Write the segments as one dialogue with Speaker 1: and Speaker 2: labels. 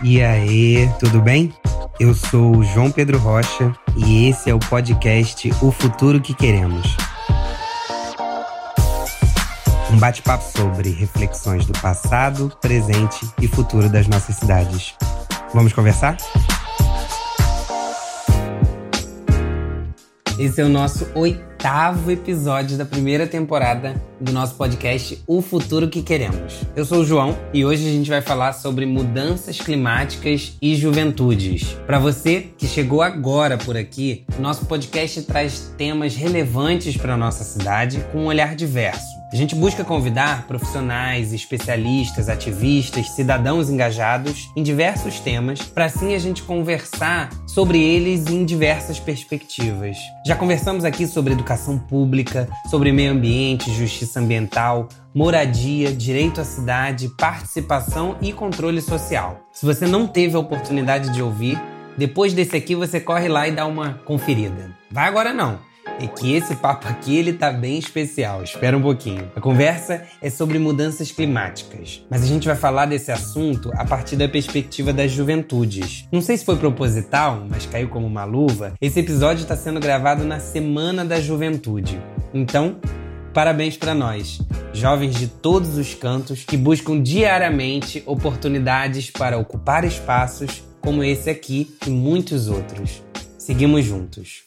Speaker 1: E aí, tudo bem? Eu sou o João Pedro Rocha e esse é o podcast O Futuro que Queremos. Um bate-papo sobre reflexões do passado, presente e futuro das nossas cidades. Vamos conversar? Esse é o nosso oitavo episódio da primeira temporada do nosso podcast O Futuro que Queremos. Eu sou o João e hoje a gente vai falar sobre mudanças climáticas e juventudes. Para você que chegou agora por aqui, nosso podcast traz temas relevantes para nossa cidade com um olhar diverso. A gente busca convidar profissionais, especialistas, ativistas, cidadãos engajados em diversos temas, para assim a gente conversar sobre eles em diversas perspectivas. Já conversamos aqui sobre educação pública, sobre meio ambiente, justiça ambiental, moradia, direito à cidade, participação e controle social. Se você não teve a oportunidade de ouvir, depois desse aqui você corre lá e dá uma conferida. Vai agora não é que esse papo aqui ele tá bem especial. Espera um pouquinho. A conversa é sobre mudanças climáticas, mas a gente vai falar desse assunto a partir da perspectiva das juventudes. Não sei se foi proposital, mas caiu como uma luva. Esse episódio está sendo gravado na Semana da Juventude. Então, parabéns para nós, jovens de todos os cantos que buscam diariamente oportunidades para ocupar espaços como esse aqui e muitos outros. Seguimos juntos.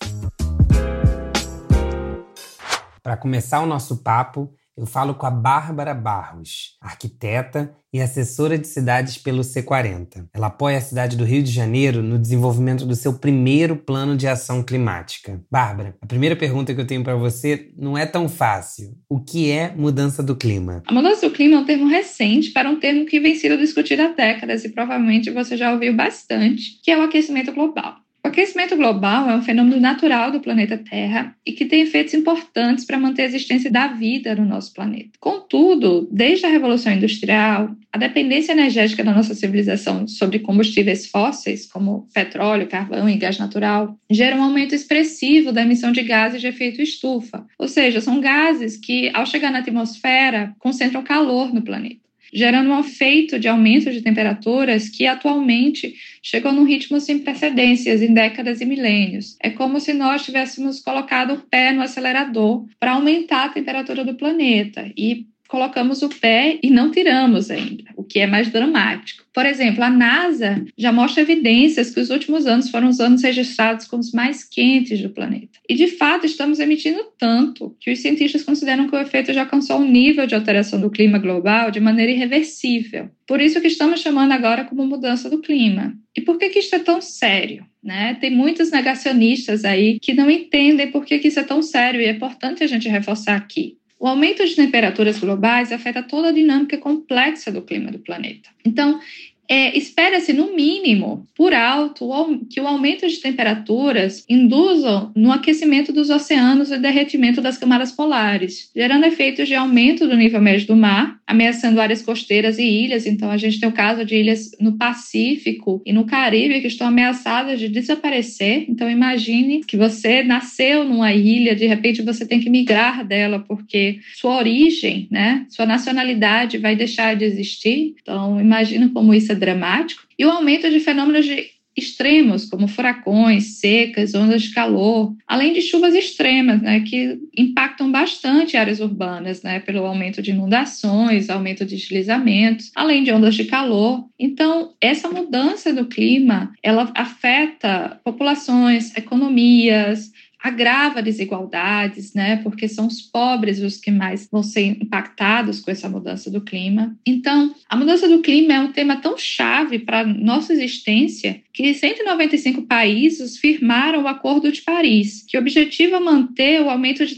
Speaker 1: Para começar o nosso papo, eu falo com a Bárbara Barros, arquiteta e assessora de cidades pelo C40. Ela apoia a cidade do Rio de Janeiro no desenvolvimento do seu primeiro plano de ação climática. Bárbara, a primeira pergunta que eu tenho para você não é tão fácil. O que é mudança do clima?
Speaker 2: A mudança do clima é um termo recente para um termo que vem sido discutido há décadas e provavelmente você já ouviu bastante, que é o aquecimento global. O aquecimento global é um fenômeno natural do planeta Terra e que tem efeitos importantes para manter a existência da vida no nosso planeta. Contudo, desde a Revolução Industrial, a dependência energética da nossa civilização sobre combustíveis fósseis, como petróleo, carvão e gás natural, gera um aumento expressivo da emissão de gases de efeito estufa, ou seja, são gases que, ao chegar na atmosfera, concentram calor no planeta gerando um efeito de aumento de temperaturas que atualmente chegou num ritmo sem precedências em décadas e milênios. É como se nós tivéssemos colocado o pé no acelerador para aumentar a temperatura do planeta e colocamos o pé e não tiramos ainda, o que é mais dramático. Por exemplo, a NASA já mostra evidências que os últimos anos foram os anos registrados como os mais quentes do planeta. E de fato, estamos emitindo tanto que os cientistas consideram que o efeito já alcançou um nível de alteração do clima global de maneira irreversível. Por isso que estamos chamando agora como mudança do clima. E por que, que isso é tão sério? Né? Tem muitos negacionistas aí que não entendem por que, que isso é tão sério e é importante a gente reforçar aqui. O aumento de temperaturas globais afeta toda a dinâmica complexa do clima do planeta. Então, é, espera-se, no mínimo, por alto, que o aumento de temperaturas induzam no aquecimento dos oceanos e derretimento das camadas polares, gerando efeitos de aumento do nível médio do mar, ameaçando áreas costeiras e ilhas. Então, a gente tem o caso de ilhas no Pacífico e no Caribe que estão ameaçadas de desaparecer. Então, imagine que você nasceu numa ilha, de repente você tem que migrar dela porque sua origem, né, sua nacionalidade vai deixar de existir. Então, imagina como isso é dramático, e o aumento de fenômenos de extremos, como furacões, secas, ondas de calor, além de chuvas extremas, né, que impactam bastante áreas urbanas, né, pelo aumento de inundações, aumento de deslizamentos, além de ondas de calor. Então, essa mudança do clima, ela afeta populações, economias, agrava desigualdades, né? Porque são os pobres os que mais vão ser impactados com essa mudança do clima. Então, a mudança do clima é um tema tão chave para nossa existência que 195 países firmaram o Acordo de Paris, que objetiva manter o aumento de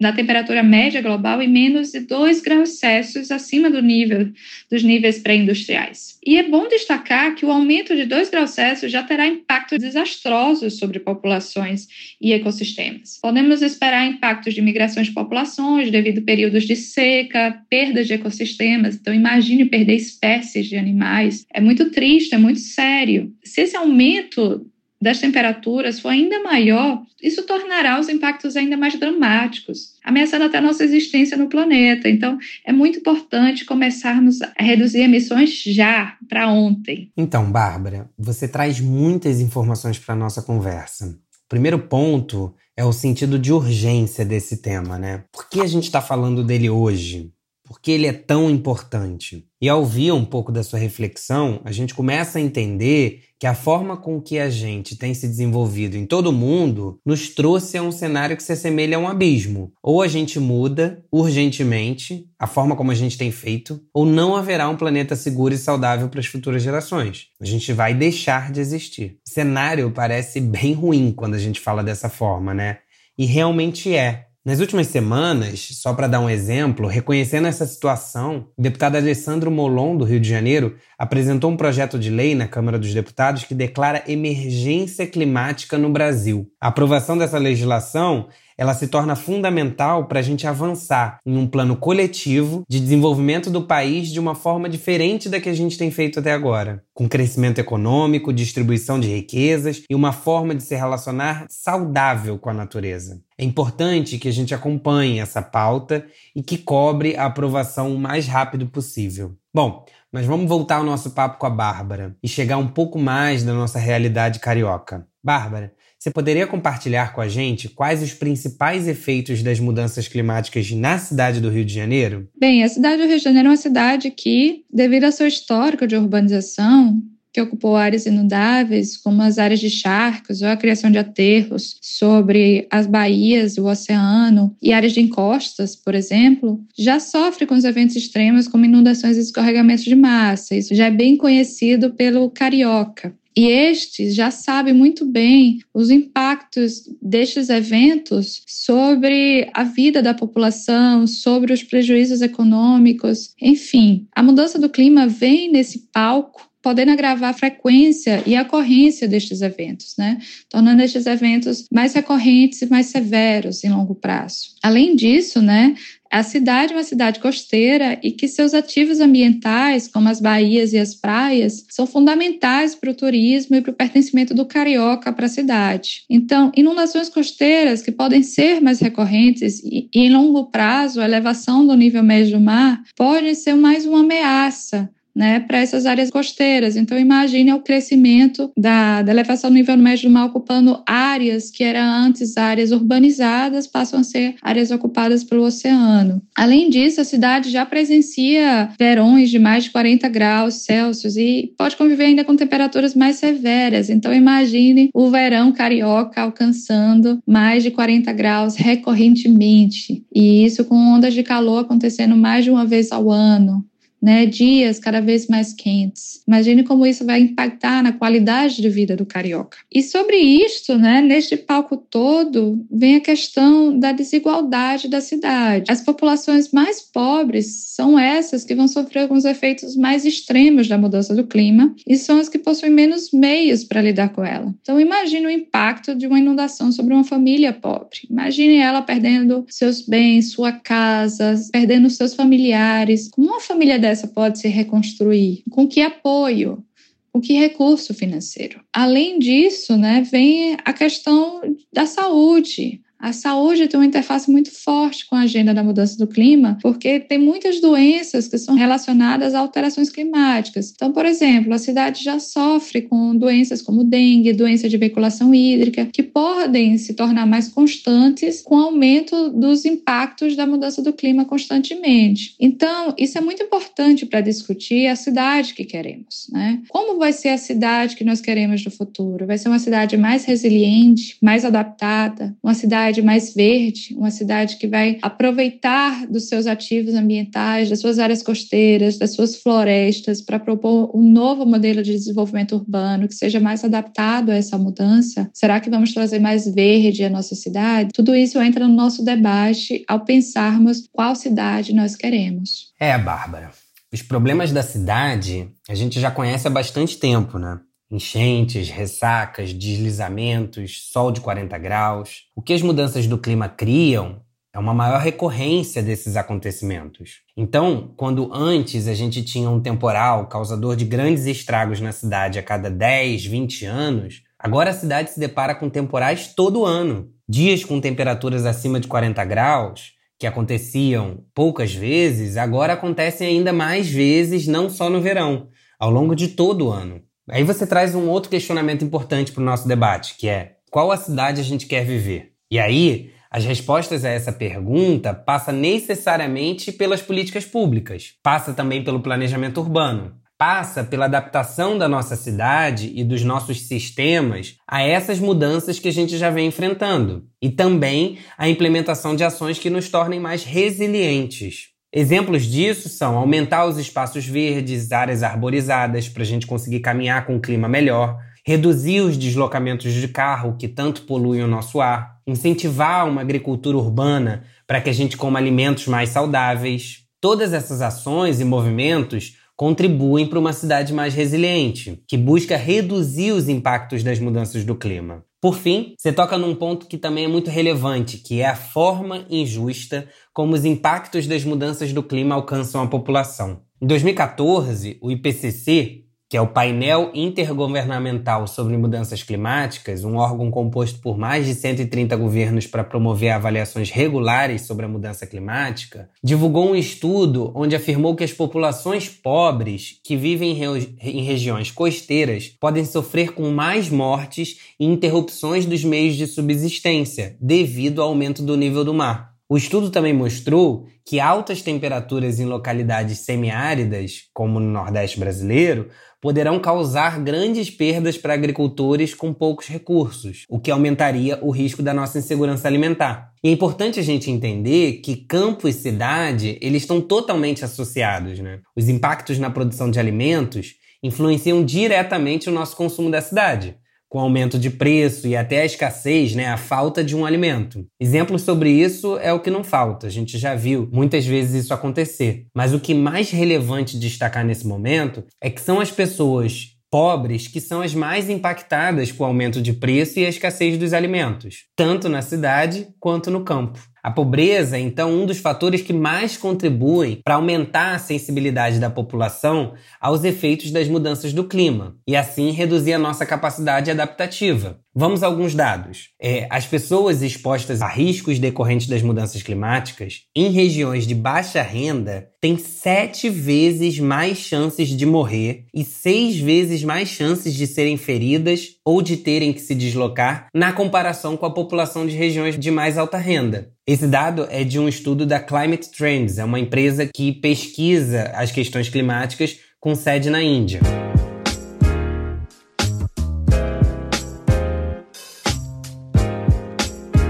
Speaker 2: da temperatura média global em menos de 2 graus Celsius acima do nível dos níveis pré-industriais. E é bom destacar que o aumento de 2 graus Celsius já terá impactos desastrosos sobre populações e ecossistemas. Podemos esperar impactos de migrações de populações devido a períodos de seca, perdas de ecossistemas. Então, imagine perder espécies de animais. É muito triste, é muito sério. Se esse aumento das temperaturas for ainda maior, isso tornará os impactos ainda mais dramáticos, ameaçando até a nossa existência no planeta. Então, é muito importante começarmos a reduzir emissões já, para ontem.
Speaker 1: Então, Bárbara, você traz muitas informações para a nossa conversa. O primeiro ponto é o sentido de urgência desse tema, né? Por que a gente está falando dele hoje? Por que ele é tão importante? E ao ouvir um pouco da sua reflexão, a gente começa a entender que a forma com que a gente tem se desenvolvido em todo o mundo nos trouxe a um cenário que se assemelha a um abismo. Ou a gente muda urgentemente a forma como a gente tem feito, ou não haverá um planeta seguro e saudável para as futuras gerações. A gente vai deixar de existir. O cenário parece bem ruim quando a gente fala dessa forma, né? E realmente é. Nas últimas semanas, só para dar um exemplo, reconhecendo essa situação, o deputado Alessandro Molon, do Rio de Janeiro, apresentou um projeto de lei na Câmara dos Deputados que declara emergência climática no Brasil. A aprovação dessa legislação ela se torna fundamental para a gente avançar em um plano coletivo de desenvolvimento do país de uma forma diferente da que a gente tem feito até agora, com crescimento econômico, distribuição de riquezas e uma forma de se relacionar saudável com a natureza. É importante que a gente acompanhe essa pauta e que cobre a aprovação o mais rápido possível. Bom, mas vamos voltar ao nosso papo com a Bárbara e chegar um pouco mais da nossa realidade carioca. Bárbara, você poderia compartilhar com a gente quais os principais efeitos das mudanças climáticas na cidade do Rio de Janeiro?
Speaker 2: Bem, a cidade do Rio de Janeiro é uma cidade que, devido ao seu histórico de urbanização, que ocupou áreas inundáveis, como as áreas de charcos ou a criação de aterros sobre as baías, o oceano e áreas de encostas, por exemplo, já sofre com os eventos extremos como inundações e escorregamentos de massa. Isso já é bem conhecido pelo carioca. E estes já sabem muito bem os impactos destes eventos sobre a vida da população, sobre os prejuízos econômicos, enfim. A mudança do clima vem nesse palco podendo agravar a frequência e a ocorrência destes eventos, né? tornando estes eventos mais recorrentes e mais severos em longo prazo. Além disso, né, a cidade é uma cidade costeira e que seus ativos ambientais, como as baías e as praias, são fundamentais para o turismo e para o pertencimento do carioca para a cidade. Então, inundações costeiras que podem ser mais recorrentes e, em longo prazo, a elevação do nível médio do mar pode ser mais uma ameaça né, para essas áreas costeiras. Então, imagine o crescimento da, da elevação do nível médio do mar ocupando áreas que eram antes áreas urbanizadas, passam a ser áreas ocupadas pelo oceano. Além disso, a cidade já presencia verões de mais de 40 graus Celsius e pode conviver ainda com temperaturas mais severas. Então, imagine o verão carioca alcançando mais de 40 graus recorrentemente. E isso com ondas de calor acontecendo mais de uma vez ao ano né, dias cada vez mais quentes. Imagine como isso vai impactar na qualidade de vida do carioca. E sobre isso, né, neste palco todo, vem a questão da desigualdade da cidade. As populações mais pobres são essas que vão sofrer os efeitos mais extremos da mudança do clima e são as que possuem menos meios para lidar com ela. Então imagine o impacto de uma inundação sobre uma família pobre. Imagine ela perdendo seus bens, sua casa, perdendo seus familiares. Como uma família essa pode se reconstruir? Com que apoio? Com que recurso financeiro? Além disso, né, vem a questão da saúde. A saúde tem uma interface muito forte com a agenda da mudança do clima, porque tem muitas doenças que são relacionadas a alterações climáticas. Então, por exemplo, a cidade já sofre com doenças como dengue, doença de veiculação hídrica, que podem se tornar mais constantes com o aumento dos impactos da mudança do clima constantemente. Então, isso é muito importante para discutir a cidade que queremos, né? Como vai ser a cidade que nós queremos no futuro? Vai ser uma cidade mais resiliente, mais adaptada, uma cidade cidade mais verde, uma cidade que vai aproveitar dos seus ativos ambientais, das suas áreas costeiras, das suas florestas, para propor um novo modelo de desenvolvimento urbano que seja mais adaptado a essa mudança? Será que vamos trazer mais verde à nossa cidade? Tudo isso entra no nosso debate ao pensarmos qual cidade nós queremos.
Speaker 1: É, Bárbara. Os problemas da cidade a gente já conhece há bastante tempo, né? Enchentes, ressacas, deslizamentos, sol de 40 graus. O que as mudanças do clima criam é uma maior recorrência desses acontecimentos. Então, quando antes a gente tinha um temporal causador de grandes estragos na cidade a cada 10, 20 anos, Agora a cidade se depara com temporais todo ano. Dias com temperaturas acima de 40 graus, que aconteciam poucas vezes, agora acontecem ainda mais vezes, não só no verão, ao longo de todo o ano. Aí você traz um outro questionamento importante para o nosso debate, que é qual a cidade a gente quer viver? E aí, as respostas a essa pergunta passa necessariamente pelas políticas públicas, passa também pelo planejamento urbano, passa pela adaptação da nossa cidade e dos nossos sistemas a essas mudanças que a gente já vem enfrentando, e também a implementação de ações que nos tornem mais resilientes. Exemplos disso são aumentar os espaços verdes, áreas arborizadas para a gente conseguir caminhar com um clima melhor, reduzir os deslocamentos de carro que tanto poluem o nosso ar, incentivar uma agricultura urbana para que a gente coma alimentos mais saudáveis. Todas essas ações e movimentos contribuem para uma cidade mais resiliente, que busca reduzir os impactos das mudanças do clima. Por fim, você toca num ponto que também é muito relevante, que é a forma injusta como os impactos das mudanças do clima alcançam a população. Em 2014, o IPCC, que é o Painel Intergovernamental sobre Mudanças Climáticas, um órgão composto por mais de 130 governos para promover avaliações regulares sobre a mudança climática, divulgou um estudo onde afirmou que as populações pobres que vivem em, em regiões costeiras podem sofrer com mais mortes e interrupções dos meios de subsistência devido ao aumento do nível do mar. O estudo também mostrou que altas temperaturas em localidades semiáridas, como no Nordeste brasileiro, poderão causar grandes perdas para agricultores com poucos recursos, o que aumentaria o risco da nossa insegurança alimentar. E é importante a gente entender que campo e cidade, eles estão totalmente associados, né? Os impactos na produção de alimentos influenciam diretamente o nosso consumo da cidade com aumento de preço e até a escassez, né, a falta de um alimento. Exemplos sobre isso é o que não falta, a gente já viu muitas vezes isso acontecer. Mas o que mais relevante destacar nesse momento é que são as pessoas pobres que são as mais impactadas com o aumento de preço e a escassez dos alimentos, tanto na cidade quanto no campo. A pobreza é então um dos fatores que mais contribuem para aumentar a sensibilidade da população aos efeitos das mudanças do clima e assim reduzir a nossa capacidade adaptativa. Vamos a alguns dados. É, as pessoas expostas a riscos decorrentes das mudanças climáticas em regiões de baixa renda têm sete vezes mais chances de morrer e seis vezes mais chances de serem feridas ou de terem que se deslocar na comparação com a população de regiões de mais alta renda. Esse dado é de um estudo da Climate Trends, é uma empresa que pesquisa as questões climáticas com sede na Índia.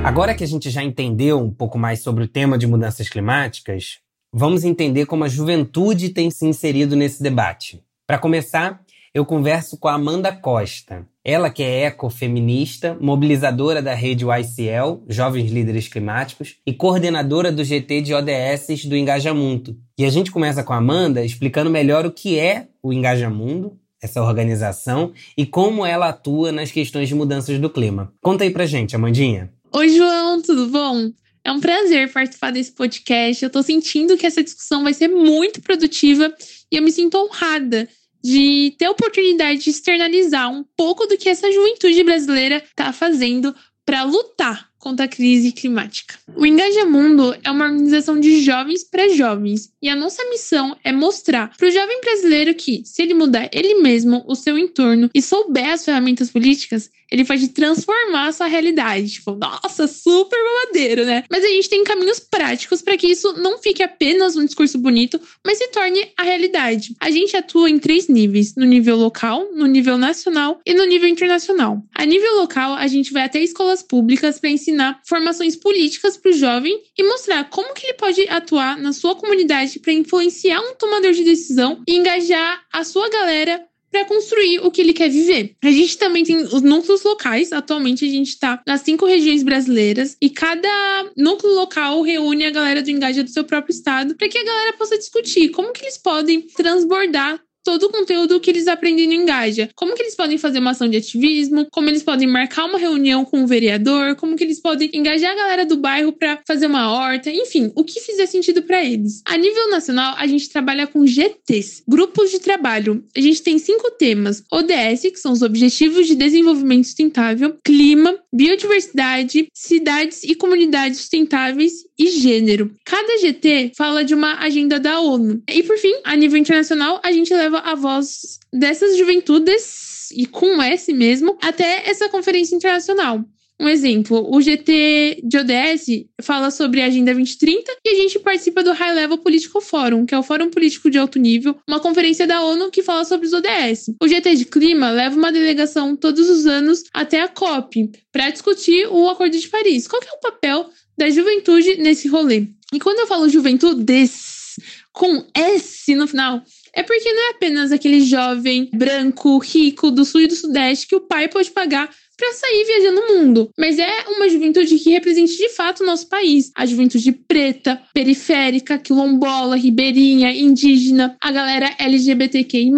Speaker 1: Agora que a gente já entendeu um pouco mais sobre o tema de mudanças climáticas, vamos entender como a juventude tem se inserido nesse debate. Para começar, eu converso com a Amanda Costa. Ela que é ecofeminista, mobilizadora da rede YCL, Jovens Líderes Climáticos, e coordenadora do GT de ODS do Engajamundo. E a gente começa com a Amanda explicando melhor o que é o Engajamundo, essa organização, e como ela atua nas questões de mudanças do clima. Conta aí pra gente, Amandinha.
Speaker 3: Oi, João, tudo bom? É um prazer participar desse podcast. Eu tô sentindo que essa discussão vai ser muito produtiva e eu me sinto honrada de ter a oportunidade de externalizar um pouco do que essa juventude brasileira está fazendo para lutar contra a crise climática. O Engaja Mundo é uma organização de jovens para jovens e a nossa missão é mostrar para o jovem brasileiro que, se ele mudar ele mesmo, o seu entorno e souber as ferramentas políticas, ele pode transformar a sua realidade. Tipo, nossa, super babadeiro, né? Mas a gente tem caminhos práticos para que isso não fique apenas um discurso bonito, mas se torne a realidade. A gente atua em três níveis: no nível local, no nível nacional e no nível internacional. A nível local, a gente vai até escolas públicas para ensinar formações políticas para o jovem e mostrar como que ele pode atuar na sua comunidade para influenciar um tomador de decisão e engajar a sua galera para construir o que ele quer viver. A gente também tem os núcleos locais. Atualmente a gente está nas cinco regiões brasileiras e cada núcleo local reúne a galera do Engaja do seu próprio estado para que a galera possa discutir como que eles podem transbordar todo o conteúdo que eles aprendem no Engaja. Como que eles podem fazer uma ação de ativismo, como eles podem marcar uma reunião com o vereador, como que eles podem engajar a galera do bairro para fazer uma horta, enfim, o que fizer sentido para eles. A nível nacional, a gente trabalha com GTs, grupos de trabalho. A gente tem cinco temas: ODS, que são os Objetivos de Desenvolvimento Sustentável, clima, biodiversidade, cidades e comunidades sustentáveis e gênero. Cada GT fala de uma agenda da ONU. E por fim, a nível internacional, a gente leva a voz dessas juventudes e com S mesmo até essa conferência internacional. Um exemplo, o GT de ODS fala sobre a Agenda 2030 e a gente participa do High Level Political Forum, que é o Fórum Político de Alto Nível, uma conferência da ONU que fala sobre os ODS. O GT de Clima leva uma delegação todos os anos até a COP para discutir o Acordo de Paris. Qual é o papel da juventude nesse rolê? E quando eu falo juventudes com S no final, é porque não é apenas aquele jovem branco, rico do sul e do sudeste que o pai pode pagar para sair viajando o mundo. Mas é uma juventude que represente de fato o nosso país. A juventude preta, periférica, quilombola, ribeirinha, indígena, a galera LGBTQI,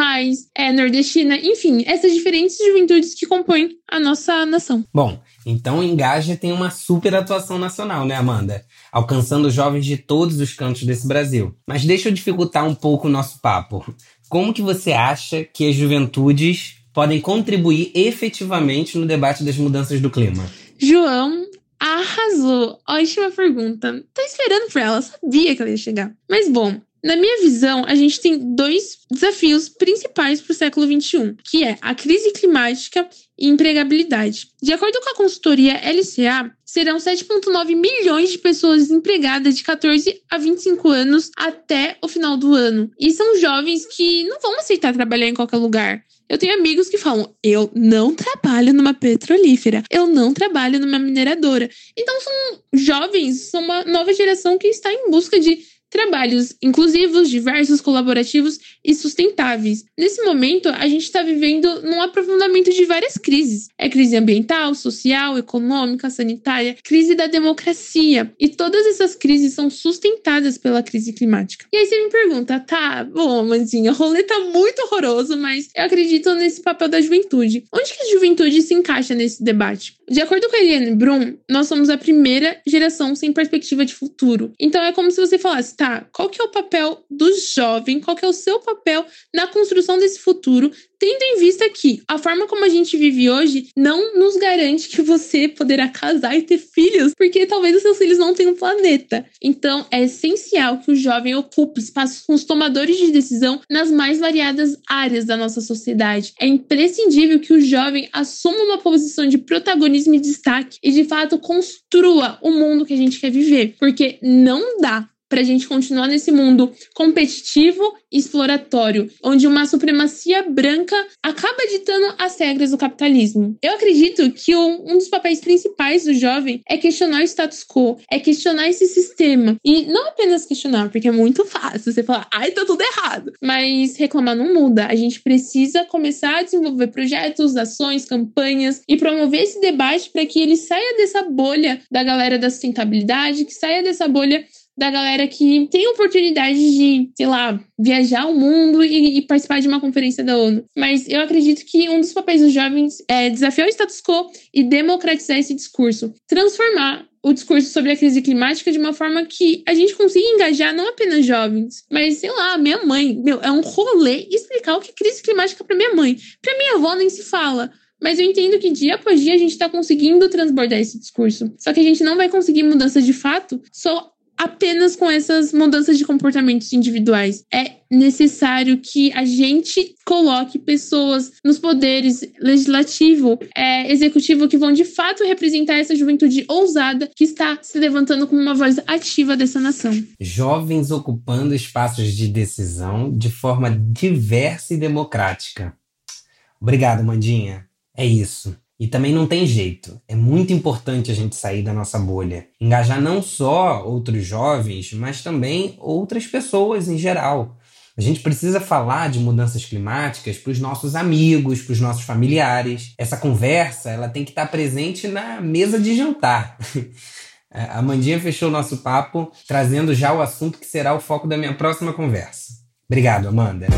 Speaker 3: é nordestina, enfim, essas diferentes juventudes que compõem a nossa nação.
Speaker 1: Bom, então Engaja tem uma super atuação nacional, né, Amanda? Alcançando jovens de todos os cantos desse Brasil. Mas deixa eu dificultar um pouco o nosso papo. Como que você acha que as juventudes podem contribuir efetivamente no debate das mudanças do clima?
Speaker 3: João arrasou. Ótima pergunta. Tô esperando por ela, sabia que ela ia chegar. Mas bom, na minha visão, a gente tem dois desafios principais para o século XXI, que é a crise climática e empregabilidade. De acordo com a consultoria LCA, serão 7,9 milhões de pessoas desempregadas de 14 a 25 anos até o final do ano. E são jovens que não vão aceitar trabalhar em qualquer lugar. Eu tenho amigos que falam: eu não trabalho numa petrolífera, eu não trabalho numa mineradora. Então são jovens, são uma nova geração que está em busca de trabalhos inclusivos, diversos, colaborativos e sustentáveis. Nesse momento, a gente está vivendo num aprofundamento de várias crises. É crise ambiental, social, econômica, sanitária, crise da democracia. E todas essas crises são sustentadas pela crise climática. E aí você me pergunta, tá, bom, Amandinha, o rolê tá muito horroroso, mas eu acredito nesse papel da juventude. Onde que a juventude se encaixa nesse debate? De acordo com a Eliane Brum, nós somos a primeira geração sem perspectiva de futuro. Então é como se você falasse, tá, qual que é o papel do jovem, qual que é o seu papel na construção desse futuro, tendo em vista que a forma como a gente vive hoje não nos garante que você poderá casar e ter filhos, porque talvez os seus filhos não tenham planeta. Então é essencial que o jovem ocupe espaços com os tomadores de decisão nas mais variadas áreas da nossa sociedade. É imprescindível que o jovem assuma uma posição de protagonismo e destaque e de fato construa o mundo que a gente quer viver, porque não dá para a gente continuar nesse mundo competitivo e exploratório, onde uma supremacia branca acaba ditando as regras do capitalismo. Eu acredito que um dos papéis principais do jovem é questionar o status quo, é questionar esse sistema. E não apenas questionar, porque é muito fácil você falar, ai, tá tudo errado. Mas reclamar não muda. A gente precisa começar a desenvolver projetos, ações, campanhas e promover esse debate para que ele saia dessa bolha da galera da sustentabilidade, que saia dessa bolha da galera que tem oportunidade de, sei lá, viajar o mundo e, e, participar de uma conferência da ONU. Mas eu acredito que um dos papéis dos jovens é desafiar o status quo e democratizar esse discurso, transformar o discurso sobre a crise climática de uma forma que a gente consiga engajar não apenas jovens, mas sei lá, minha mãe, meu, é um rolê explicar o que é crise climática para minha mãe. Para minha avó nem se fala. Mas eu entendo que dia após dia a gente está conseguindo transbordar esse discurso. Só que a gente não vai conseguir mudanças de fato só apenas com essas mudanças de comportamentos individuais. É necessário que a gente coloque pessoas nos poderes legislativo, é, executivo, que vão de fato representar essa juventude ousada que está se levantando como uma voz ativa dessa nação.
Speaker 1: Jovens ocupando espaços de decisão de forma diversa e democrática. Obrigado, Mandinha. É isso. E também não tem jeito. É muito importante a gente sair da nossa bolha. Engajar não só outros jovens, mas também outras pessoas em geral. A gente precisa falar de mudanças climáticas para os nossos amigos, para os nossos familiares. Essa conversa ela tem que estar presente na mesa de jantar. A Mandinha fechou o nosso papo, trazendo já o assunto que será o foco da minha próxima conversa. Obrigado, Amanda.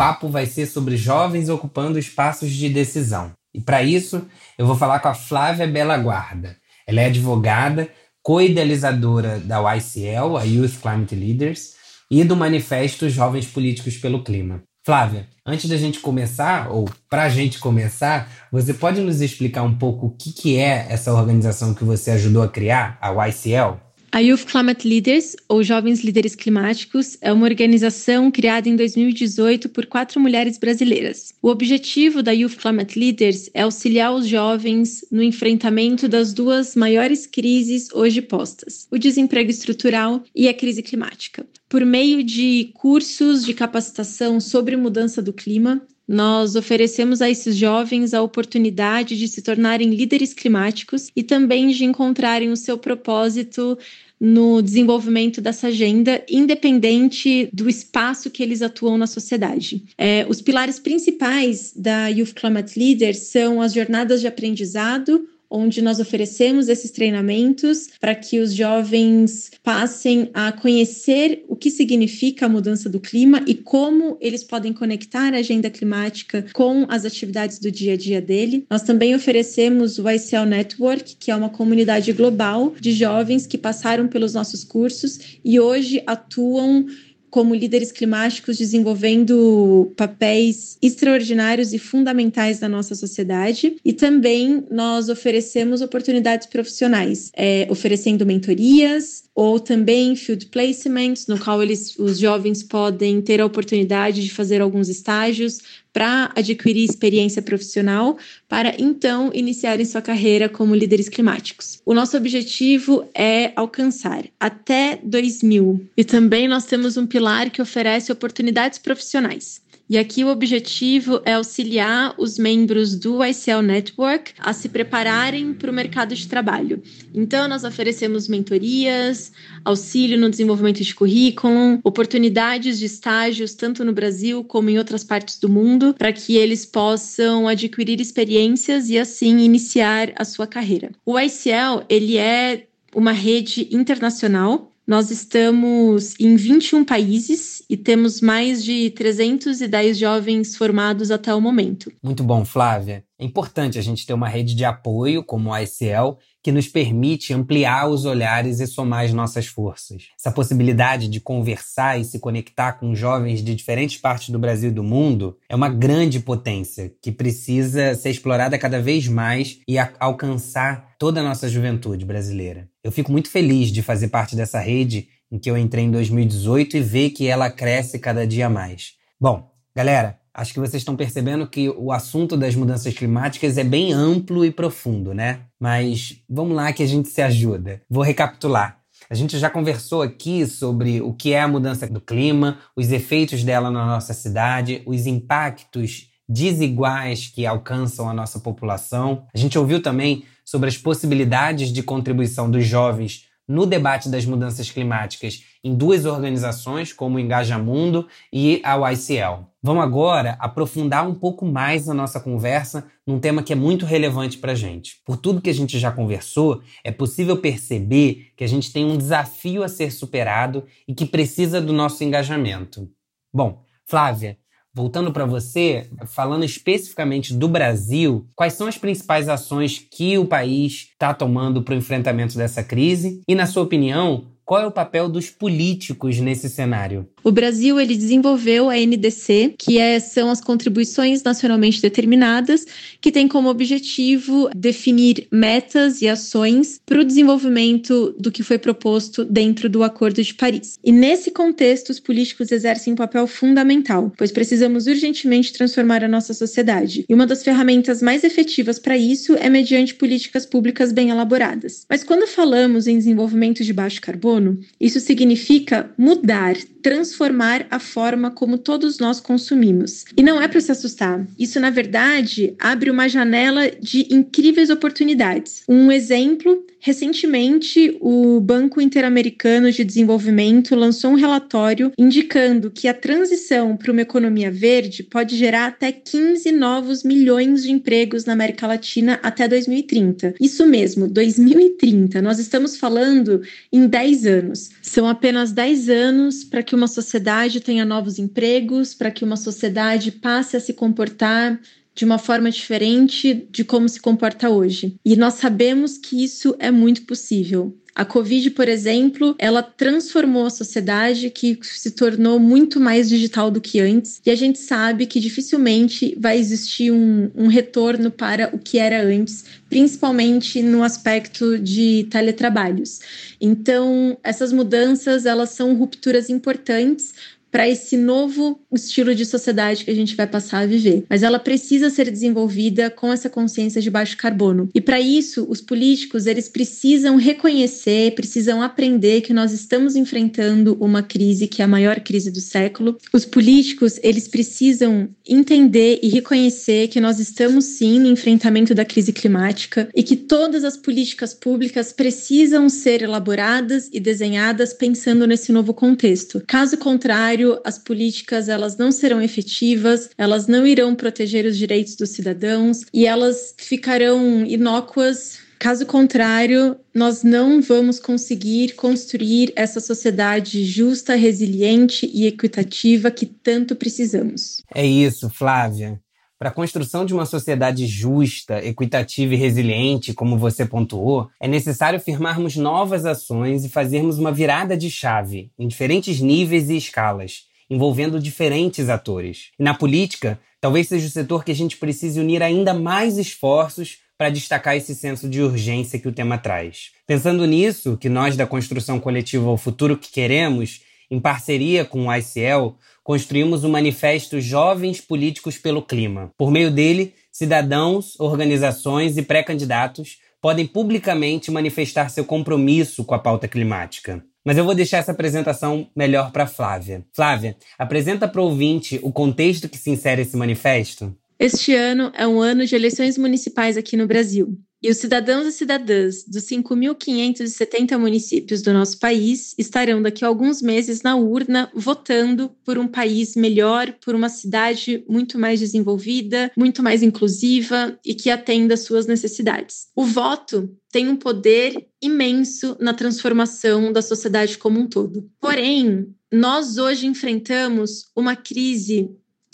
Speaker 1: Papo vai ser sobre jovens ocupando espaços de decisão. E para isso, eu vou falar com a Flávia Bela Guarda. Ela é advogada, co-idealizadora da YCL, a Youth Climate Leaders, e do Manifesto Jovens Políticos pelo Clima. Flávia, antes da gente começar, ou para a gente começar, você pode nos explicar um pouco o que, que é essa organização que você ajudou a criar, a YCL?
Speaker 4: A Youth Climate Leaders, ou Jovens Líderes Climáticos, é uma organização criada em 2018 por quatro mulheres brasileiras. O objetivo da Youth Climate Leaders é auxiliar os jovens no enfrentamento das duas maiores crises hoje postas: o desemprego estrutural e a crise climática. Por meio de cursos de capacitação sobre mudança do clima, nós oferecemos a esses jovens a oportunidade de se tornarem líderes climáticos e também de encontrarem o seu propósito no desenvolvimento dessa agenda, independente do espaço que eles atuam na sociedade. É, os pilares principais da Youth Climate Leaders são as jornadas de aprendizado, onde nós oferecemos esses treinamentos para que os jovens passem a conhecer o que significa a mudança do clima e como eles podem conectar a agenda climática com as atividades do dia a dia dele. Nós também oferecemos o ICL Network, que é uma comunidade global de jovens que passaram pelos nossos cursos e hoje atuam como líderes climáticos desenvolvendo papéis extraordinários e fundamentais na nossa sociedade. E também nós oferecemos oportunidades profissionais, é, oferecendo mentorias, ou também field placements, no qual eles, os jovens podem ter a oportunidade de fazer alguns estágios para adquirir experiência profissional, para então iniciarem sua carreira como líderes climáticos. O nosso objetivo é alcançar até 2000. E também nós temos um pilar que oferece oportunidades profissionais. E aqui o objetivo é auxiliar os membros do ICL Network a se prepararem para o mercado de trabalho. Então, nós oferecemos mentorias, auxílio no desenvolvimento de currículo, oportunidades de estágios tanto no Brasil como em outras partes do mundo, para que eles possam adquirir experiências e assim iniciar a sua carreira. O ICL, ele é uma rede internacional nós estamos em 21 países e temos mais de 310 jovens formados até o momento.
Speaker 1: Muito bom, Flávia. É importante a gente ter uma rede de apoio como a ICL que nos permite ampliar os olhares e somar as nossas forças. Essa possibilidade de conversar e se conectar com jovens de diferentes partes do Brasil e do mundo é uma grande potência que precisa ser explorada cada vez mais e alcançar toda a nossa juventude brasileira. Eu fico muito feliz de fazer parte dessa rede em que eu entrei em 2018 e ver que ela cresce cada dia mais. Bom, galera, acho que vocês estão percebendo que o assunto das mudanças climáticas é bem amplo e profundo, né? Mas vamos lá que a gente se ajuda. Vou recapitular. A gente já conversou aqui sobre o que é a mudança do clima, os efeitos dela na nossa cidade, os impactos desiguais que alcançam a nossa população. A gente ouviu também sobre as possibilidades de contribuição dos jovens no debate das mudanças climáticas em duas organizações, como o Engajamundo e a YCL. Vamos agora aprofundar um pouco mais a nossa conversa num tema que é muito relevante para a gente. Por tudo que a gente já conversou, é possível perceber que a gente tem um desafio a ser superado e que precisa do nosso engajamento. Bom, Flávia, Voltando para você, falando especificamente do Brasil, quais são as principais ações que o país está tomando para o enfrentamento dessa crise? E, na sua opinião, qual é o papel dos políticos nesse cenário?
Speaker 4: O Brasil ele desenvolveu a NDC, que é, são as contribuições nacionalmente determinadas, que tem como objetivo definir metas e ações para o desenvolvimento do que foi proposto dentro do Acordo de Paris. E nesse contexto, os políticos exercem um papel fundamental, pois precisamos urgentemente transformar a nossa sociedade. E uma das ferramentas mais efetivas para isso é mediante políticas públicas bem elaboradas. Mas quando falamos em desenvolvimento de baixo carbono, carbono, isso significa mudar, transformar a forma como todos nós consumimos. E não é para se assustar. Isso, na verdade, abre uma janela de incríveis oportunidades. Um exemplo Recentemente, o Banco Interamericano de Desenvolvimento lançou um relatório indicando que a transição para uma economia verde pode gerar até 15 novos milhões de empregos na América Latina até 2030. Isso mesmo, 2030. Nós estamos falando em 10 anos. São apenas 10 anos para que uma sociedade tenha novos empregos, para que uma sociedade passe a se comportar de uma forma diferente de como se comporta hoje. E nós sabemos que isso é muito possível. A Covid, por exemplo, ela transformou a sociedade que se tornou muito mais digital do que antes, e a gente sabe que dificilmente vai existir um, um retorno para o que era antes, principalmente no aspecto de teletrabalhos. Então, essas mudanças elas são rupturas importantes para esse novo estilo de sociedade que a gente vai passar a viver. Mas ela precisa ser desenvolvida com essa consciência de baixo carbono. E para isso, os políticos, eles precisam reconhecer, precisam aprender que nós estamos enfrentando uma crise que é a maior crise do século. Os políticos, eles precisam entender e reconhecer que nós estamos sim no enfrentamento da crise climática e que todas as políticas públicas precisam ser elaboradas e desenhadas pensando nesse novo contexto. Caso contrário, contrário, as políticas elas não serão efetivas, elas não irão proteger os direitos dos cidadãos e elas ficarão inócuas Caso contrário, nós não vamos conseguir construir essa sociedade justa, resiliente e equitativa que tanto precisamos.
Speaker 1: É isso, Flávia. Para a construção de uma sociedade justa, equitativa e resiliente, como você pontuou, é necessário firmarmos novas ações e fazermos uma virada de chave em diferentes níveis e escalas, envolvendo diferentes atores. E na política, talvez seja o setor que a gente precise unir ainda mais esforços para destacar esse senso de urgência que o tema traz. Pensando nisso, que nós da construção coletiva ao futuro que queremos, em parceria com o ICL, construímos o manifesto Jovens Políticos pelo Clima. Por meio dele, cidadãos, organizações e pré-candidatos podem publicamente manifestar seu compromisso com a pauta climática. Mas eu vou deixar essa apresentação melhor para Flávia. Flávia, apresenta para o ouvinte o contexto que se insere esse manifesto.
Speaker 4: Este ano é um ano de eleições municipais aqui no Brasil. E os cidadãos e cidadãs dos 5.570 municípios do nosso país estarão daqui a alguns meses na urna votando por um país melhor, por uma cidade muito mais desenvolvida, muito mais inclusiva e que atenda às suas necessidades. O voto tem um poder imenso na transformação da sociedade como um todo. Porém, nós hoje enfrentamos uma crise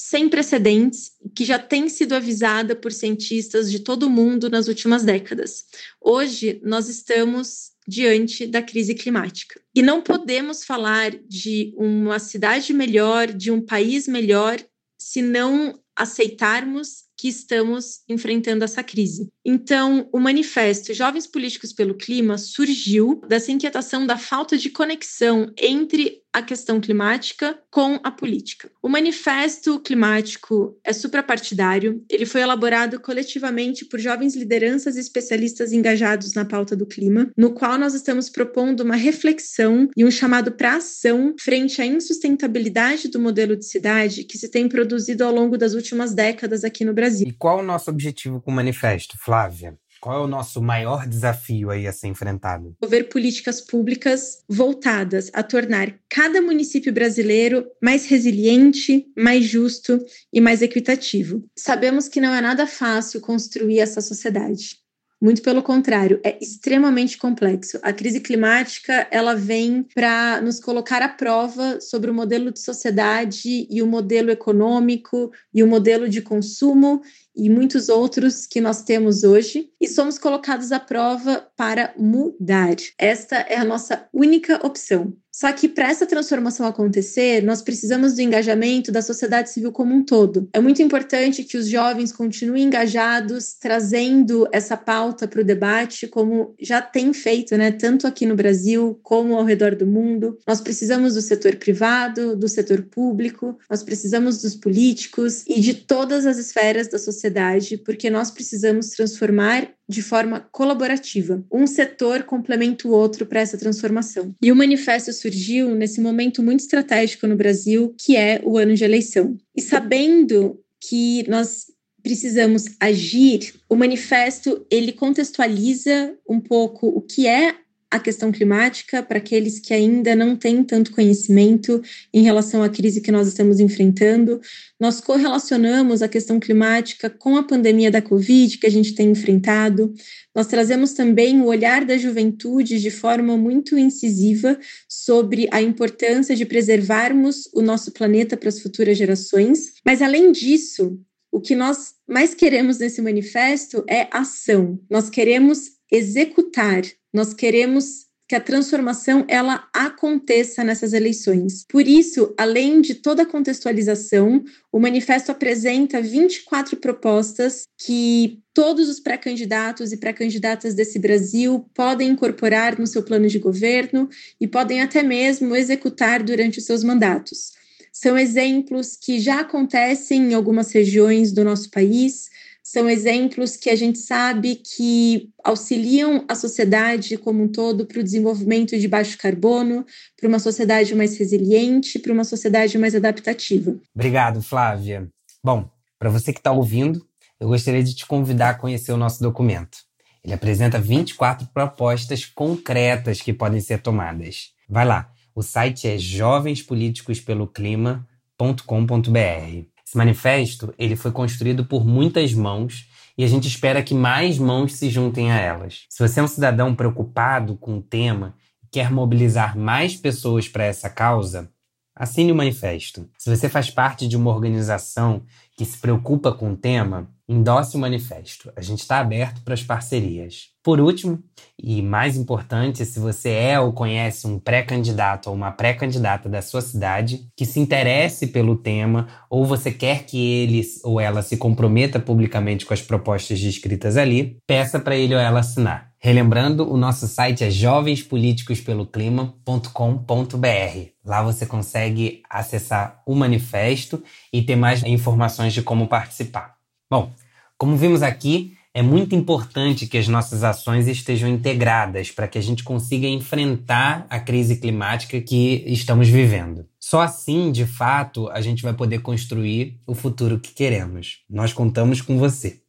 Speaker 4: sem precedentes que já tem sido avisada por cientistas de todo o mundo nas últimas décadas. Hoje, nós estamos diante da crise climática. E não podemos falar de uma cidade melhor, de um país melhor, se não aceitarmos que estamos enfrentando essa crise. Então, o manifesto Jovens Políticos pelo Clima surgiu dessa inquietação da falta de conexão entre a questão climática com a política. O manifesto climático é suprapartidário, ele foi elaborado coletivamente por jovens lideranças e especialistas engajados na pauta do clima, no qual nós estamos propondo uma reflexão e um chamado para ação frente à insustentabilidade do modelo de cidade que se tem produzido ao longo das últimas décadas aqui no Brasil.
Speaker 1: E qual o nosso objetivo com o manifesto, Flávia? Qual é o nosso maior desafio aí a ser enfrentado?
Speaker 4: Desenvolver políticas públicas voltadas a tornar cada município brasileiro mais resiliente, mais justo e mais equitativo. Sabemos que não é nada fácil construir essa sociedade. Muito pelo contrário, é extremamente complexo. A crise climática, ela vem para nos colocar à prova sobre o modelo de sociedade e o modelo econômico e o modelo de consumo e muitos outros que nós temos hoje e somos colocados à prova para mudar. Esta é a nossa única opção. Só que para essa transformação acontecer, nós precisamos do engajamento da sociedade civil como um todo. É muito importante que os jovens continuem engajados, trazendo essa pauta para o debate, como já tem feito, né, tanto aqui no Brasil como ao redor do mundo. Nós precisamos do setor privado, do setor público, nós precisamos dos políticos e de todas as esferas da sociedade, porque nós precisamos transformar de forma colaborativa. Um setor complementa o outro para essa transformação. E o manifesto surgiu nesse momento muito estratégico no Brasil, que é o ano de eleição. E sabendo que nós precisamos agir, o manifesto ele contextualiza um pouco o que é a questão climática para aqueles que ainda não têm tanto conhecimento em relação à crise que nós estamos enfrentando. Nós correlacionamos a questão climática com a pandemia da Covid que a gente tem enfrentado. Nós trazemos também o olhar da juventude de forma muito incisiva sobre a importância de preservarmos o nosso planeta para as futuras gerações. Mas, além disso, o que nós mais queremos nesse manifesto é ação. Nós queremos executar nós queremos que a transformação ela aconteça nessas eleições. Por isso, além de toda a contextualização, o manifesto apresenta 24 propostas que todos os pré-candidatos e pré-candidatas desse Brasil podem incorporar no seu plano de governo e podem até mesmo executar durante os seus mandatos. São exemplos que já acontecem em algumas regiões do nosso país, são exemplos que a gente sabe que auxiliam a sociedade como um todo para o desenvolvimento de baixo carbono, para uma sociedade mais resiliente, para uma sociedade mais adaptativa.
Speaker 1: Obrigado, Flávia. Bom, para você que está ouvindo, eu gostaria de te convidar a conhecer o nosso documento. Ele apresenta 24 propostas concretas que podem ser tomadas. Vai lá, o site é jovenspoliticospeloclima.com.br. Esse manifesto ele foi construído por muitas mãos e a gente espera que mais mãos se juntem a elas. Se você é um cidadão preocupado com o tema e quer mobilizar mais pessoas para essa causa, assine o manifesto. Se você faz parte de uma organização que se preocupa com o tema, endosse o manifesto. A gente está aberto para as parcerias. Por último, e mais importante, se você é ou conhece um pré-candidato ou uma pré-candidata da sua cidade que se interesse pelo tema ou você quer que ele ou ela se comprometa publicamente com as propostas descritas ali, peça para ele ou ela assinar. Relembrando, o nosso site é jovenspoliticospeloclima.com.br. Lá você consegue acessar o manifesto e ter mais informações de como participar. Bom, como vimos aqui, é muito importante que as nossas ações estejam integradas para que a gente consiga enfrentar a crise climática que estamos vivendo. Só assim, de fato, a gente vai poder construir o futuro que queremos. Nós contamos com você.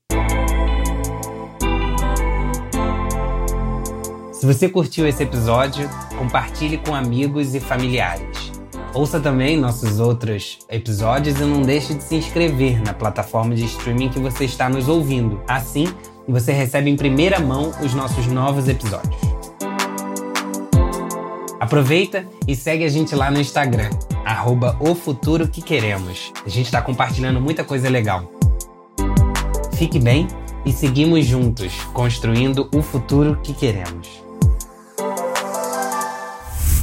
Speaker 1: Se você curtiu esse episódio, compartilhe com amigos e familiares. Ouça também nossos outros episódios e não deixe de se inscrever na plataforma de streaming que você está nos ouvindo. Assim, você recebe em primeira mão os nossos novos episódios. Aproveita e segue a gente lá no Instagram, arroba o futuro que queremos. A gente está compartilhando muita coisa legal. Fique bem e seguimos juntos, construindo o futuro que queremos.